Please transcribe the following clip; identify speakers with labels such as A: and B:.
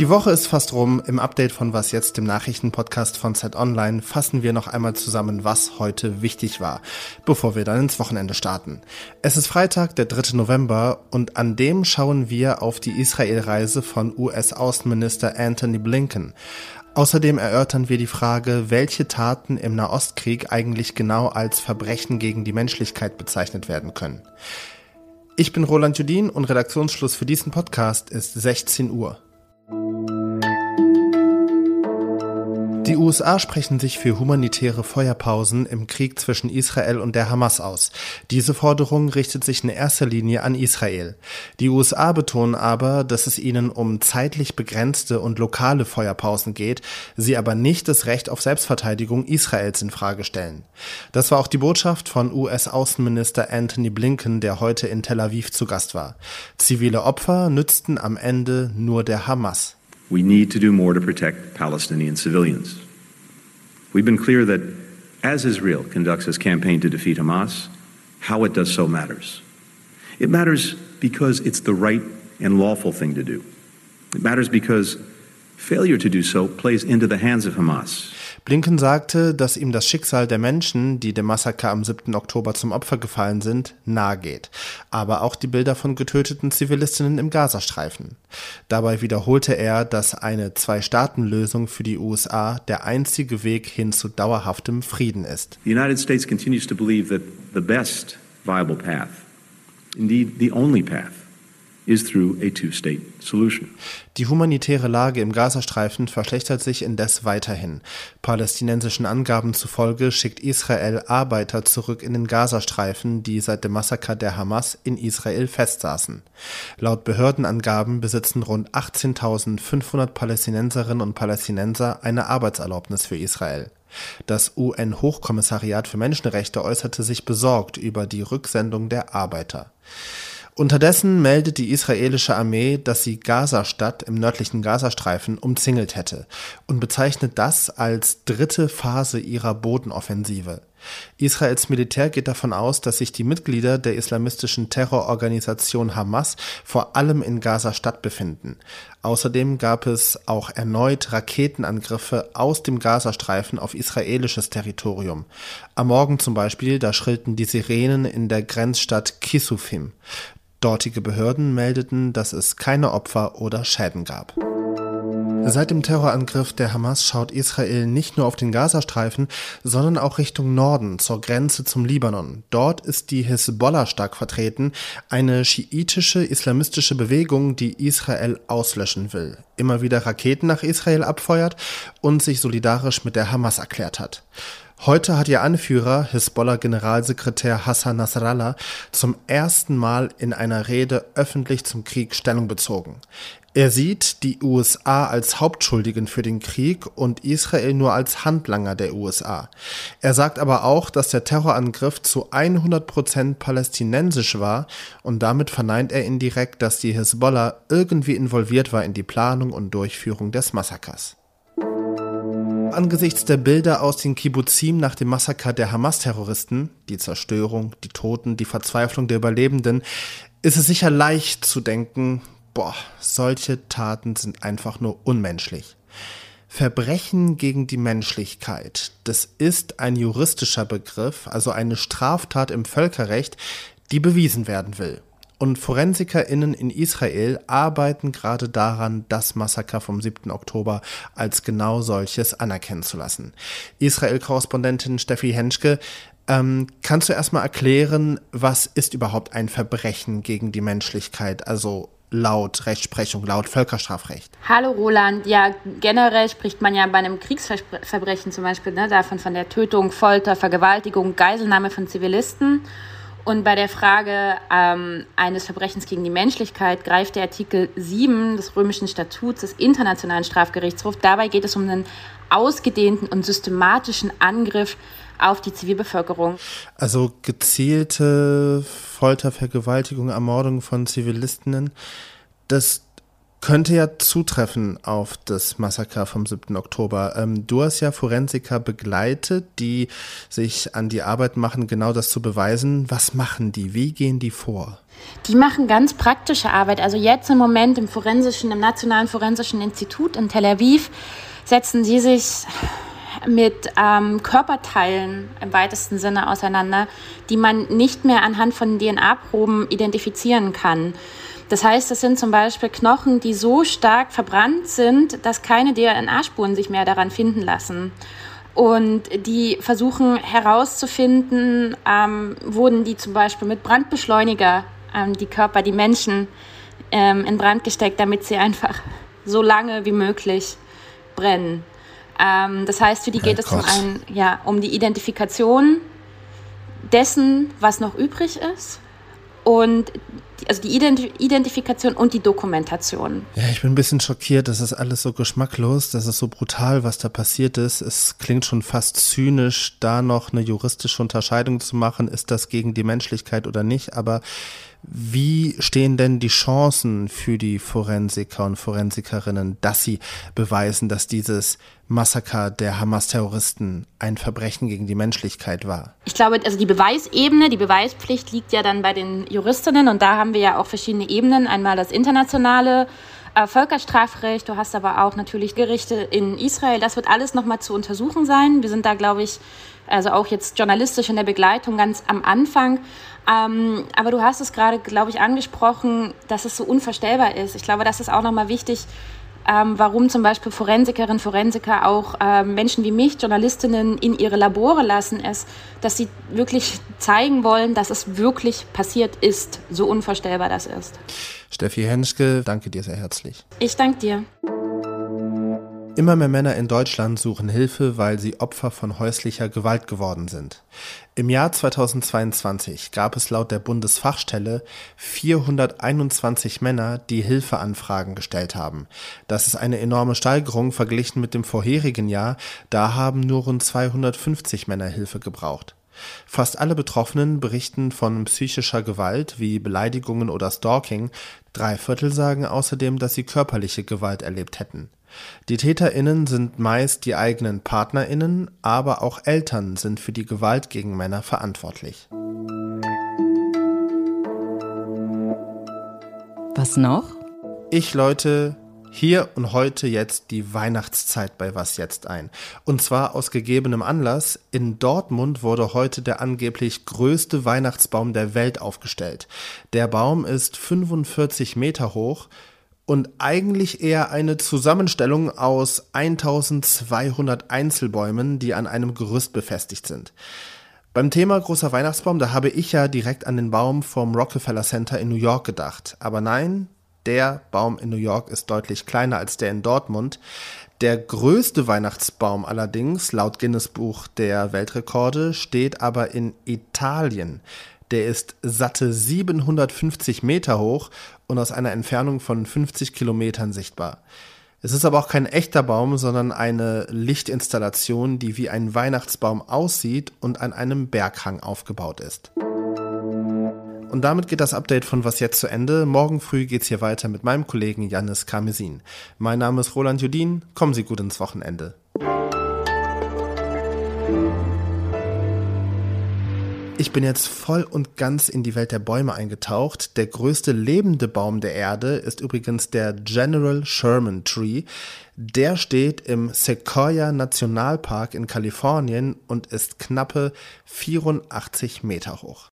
A: Die Woche ist fast rum. Im Update von Was jetzt, dem Nachrichtenpodcast von Zeit Online, fassen wir noch einmal zusammen, was heute wichtig war, bevor wir dann ins Wochenende starten. Es ist Freitag, der 3. November, und an dem schauen wir auf die Israel-Reise von US-Außenminister Anthony Blinken. Außerdem erörtern wir die Frage, welche Taten im Nahostkrieg eigentlich genau als Verbrechen gegen die Menschlichkeit bezeichnet werden können. Ich bin Roland Judin und Redaktionsschluss für diesen Podcast ist 16 Uhr. Die USA sprechen sich für humanitäre Feuerpausen im Krieg zwischen Israel und der Hamas aus. Diese Forderung richtet sich in erster Linie an Israel. Die USA betonen aber, dass es ihnen um zeitlich begrenzte und lokale Feuerpausen geht, sie aber nicht das Recht auf Selbstverteidigung Israels in Frage stellen. Das war auch die Botschaft von US-Außenminister Anthony Blinken, der heute in Tel Aviv zu Gast war. Zivile Opfer nützten am Ende nur der Hamas.
B: We need to do more to protect Palestinian civilians. We've been clear that as Israel conducts its campaign to defeat Hamas, how it does so matters. It matters because it's the right and lawful thing to do. It matters because failure to do so plays into the hands of Hamas.
A: Blinken sagte, dass ihm das Schicksal der Menschen, die dem Massaker am 7. Oktober zum Opfer gefallen sind, nahe geht. Aber auch die Bilder von getöteten Zivilistinnen im Gazastreifen. Dabei wiederholte er, dass eine Zwei-Staaten-Lösung für die USA der einzige Weg hin zu dauerhaftem Frieden ist.
B: The United States continues to believe that the best viable path, indeed the only path,
A: Die humanitäre Lage im Gazastreifen verschlechtert sich indes weiterhin. Palästinensischen Angaben zufolge schickt Israel Arbeiter zurück in den Gazastreifen, die seit dem Massaker der Hamas in Israel festsaßen. Laut Behördenangaben besitzen rund 18.500 Palästinenserinnen und Palästinenser eine Arbeitserlaubnis für Israel. Das UN-Hochkommissariat für Menschenrechte äußerte sich besorgt über die Rücksendung der Arbeiter. Unterdessen meldet die israelische Armee, dass sie Gaza-Stadt im nördlichen Gazastreifen umzingelt hätte und bezeichnet das als dritte Phase ihrer Bodenoffensive. Israels Militär geht davon aus, dass sich die Mitglieder der islamistischen Terrororganisation Hamas vor allem in Gaza-Stadt befinden. Außerdem gab es auch erneut Raketenangriffe aus dem Gazastreifen auf israelisches Territorium. Am Morgen zum Beispiel, da schrillten die Sirenen in der Grenzstadt Kisufim. Dortige Behörden meldeten, dass es keine Opfer oder Schäden gab. Seit dem Terrorangriff der Hamas schaut Israel nicht nur auf den Gazastreifen, sondern auch Richtung Norden, zur Grenze zum Libanon. Dort ist die Hisbollah stark vertreten, eine schiitische islamistische Bewegung, die Israel auslöschen will, immer wieder Raketen nach Israel abfeuert und sich solidarisch mit der Hamas erklärt hat. Heute hat ihr Anführer, Hisbollah-Generalsekretär Hassan Nasrallah, zum ersten Mal in einer Rede öffentlich zum Krieg Stellung bezogen. Er sieht die USA als Hauptschuldigen für den Krieg und Israel nur als Handlanger der USA. Er sagt aber auch, dass der Terrorangriff zu 100 Prozent palästinensisch war und damit verneint er indirekt, dass die Hisbollah irgendwie involviert war in die Planung und Durchführung des Massakers angesichts der Bilder aus den Kibbuzim nach dem Massaker der Hamas-Terroristen, die Zerstörung, die Toten, die Verzweiflung der Überlebenden, ist es sicher leicht zu denken, boah, solche Taten sind einfach nur unmenschlich. Verbrechen gegen die Menschlichkeit, das ist ein juristischer Begriff, also eine Straftat im Völkerrecht, die bewiesen werden will. Und ForensikerInnen in Israel arbeiten gerade daran, das Massaker vom 7. Oktober als genau solches anerkennen zu lassen. Israel-Korrespondentin Steffi Henschke, ähm, kannst du erstmal erklären, was ist überhaupt ein Verbrechen gegen die Menschlichkeit? Also laut Rechtsprechung, laut Völkerstrafrecht.
C: Hallo Roland, ja, generell spricht man ja bei einem Kriegsverbrechen zum Beispiel ne, davon von der Tötung, Folter, Vergewaltigung, Geiselnahme von Zivilisten. Und bei der Frage ähm, eines Verbrechens gegen die Menschlichkeit greift der Artikel 7 des römischen Statuts des Internationalen Strafgerichtshofs. Dabei geht es um einen ausgedehnten und systematischen Angriff auf die Zivilbevölkerung.
A: Also gezielte Folter, Vergewaltigung, Ermordung von Zivilistinnen, das könnte ja zutreffen auf das Massaker vom 7. Oktober. Ähm, du hast ja Forensiker begleitet, die sich an die Arbeit machen, genau das zu beweisen. Was machen die? Wie gehen die vor?
C: Die machen ganz praktische Arbeit. Also jetzt im Moment im forensischen, im Nationalen Forensischen Institut in Tel Aviv setzen sie sich mit ähm, Körperteilen im weitesten Sinne auseinander, die man nicht mehr anhand von DNA-Proben identifizieren kann. Das heißt, das sind zum Beispiel Knochen, die so stark verbrannt sind, dass keine DNA-Spuren sich mehr daran finden lassen. Und die versuchen herauszufinden, ähm, wurden die zum Beispiel mit Brandbeschleuniger, ähm, die Körper, die Menschen ähm, in Brand gesteckt, damit sie einfach so lange wie möglich brennen. Ähm, das heißt, für die geht es zum einen ja, um die Identifikation dessen, was noch übrig ist und also die Identifikation und die Dokumentation.
A: Ja, ich bin ein bisschen schockiert. Das ist alles so geschmacklos, das ist so brutal, was da passiert ist. Es klingt schon fast zynisch, da noch eine juristische Unterscheidung zu machen, ist das gegen die Menschlichkeit oder nicht. Aber wie stehen denn die Chancen für die Forensiker und Forensikerinnen, dass sie beweisen, dass dieses Massaker der Hamas-Terroristen ein Verbrechen gegen die Menschlichkeit war?
C: Ich glaube, also die Beweisebene, die Beweispflicht liegt ja dann bei den Juristinnen und da haben wir ja auch verschiedene Ebenen. Einmal das internationale äh, Völkerstrafrecht, du hast aber auch natürlich Gerichte in Israel. Das wird alles nochmal zu untersuchen sein. Wir sind da, glaube ich, also auch jetzt journalistisch in der Begleitung ganz am Anfang. Ähm, aber du hast es gerade, glaube ich, angesprochen, dass es so unvorstellbar ist. Ich glaube, das ist auch nochmal wichtig, ähm, warum zum Beispiel Forensikerinnen, Forensiker auch ähm, Menschen wie mich, Journalistinnen, in ihre Labore lassen, ist, dass sie wirklich zeigen wollen, dass es wirklich passiert ist, so unvorstellbar das ist.
A: Steffi Henschke, danke dir sehr herzlich.
C: Ich danke dir.
A: Immer mehr Männer in Deutschland suchen Hilfe, weil sie Opfer von häuslicher Gewalt geworden sind. Im Jahr 2022 gab es laut der Bundesfachstelle 421 Männer, die Hilfeanfragen gestellt haben. Das ist eine enorme Steigerung verglichen mit dem vorherigen Jahr, da haben nur rund 250 Männer Hilfe gebraucht. Fast alle Betroffenen berichten von psychischer Gewalt wie Beleidigungen oder Stalking. Drei Viertel sagen außerdem, dass sie körperliche Gewalt erlebt hätten. Die TäterInnen sind meist die eigenen PartnerInnen, aber auch Eltern sind für die Gewalt gegen Männer verantwortlich.
D: Was noch?
A: Ich läute hier und heute jetzt die Weihnachtszeit bei Was jetzt ein. Und zwar aus gegebenem Anlass. In Dortmund wurde heute der angeblich größte Weihnachtsbaum der Welt aufgestellt. Der Baum ist 45 Meter hoch und eigentlich eher eine Zusammenstellung aus 1200 Einzelbäumen, die an einem Gerüst befestigt sind. Beim Thema großer Weihnachtsbaum, da habe ich ja direkt an den Baum vom Rockefeller Center in New York gedacht. Aber nein, der Baum in New York ist deutlich kleiner als der in Dortmund. Der größte Weihnachtsbaum allerdings, laut Guinness Buch der Weltrekorde, steht aber in Italien. Der ist satte 750 Meter hoch und aus einer Entfernung von 50 Kilometern sichtbar. Es ist aber auch kein echter Baum, sondern eine Lichtinstallation, die wie ein Weihnachtsbaum aussieht und an einem Berghang aufgebaut ist. Und damit geht das Update von Was jetzt zu Ende. Morgen früh geht's hier weiter mit meinem Kollegen Janis Karmesin. Mein Name ist Roland Judin. Kommen Sie gut ins Wochenende. Ich bin jetzt voll und ganz in die Welt der Bäume eingetaucht. Der größte lebende Baum der Erde ist übrigens der General Sherman Tree. Der steht im Sequoia Nationalpark in Kalifornien und ist knappe 84 Meter hoch.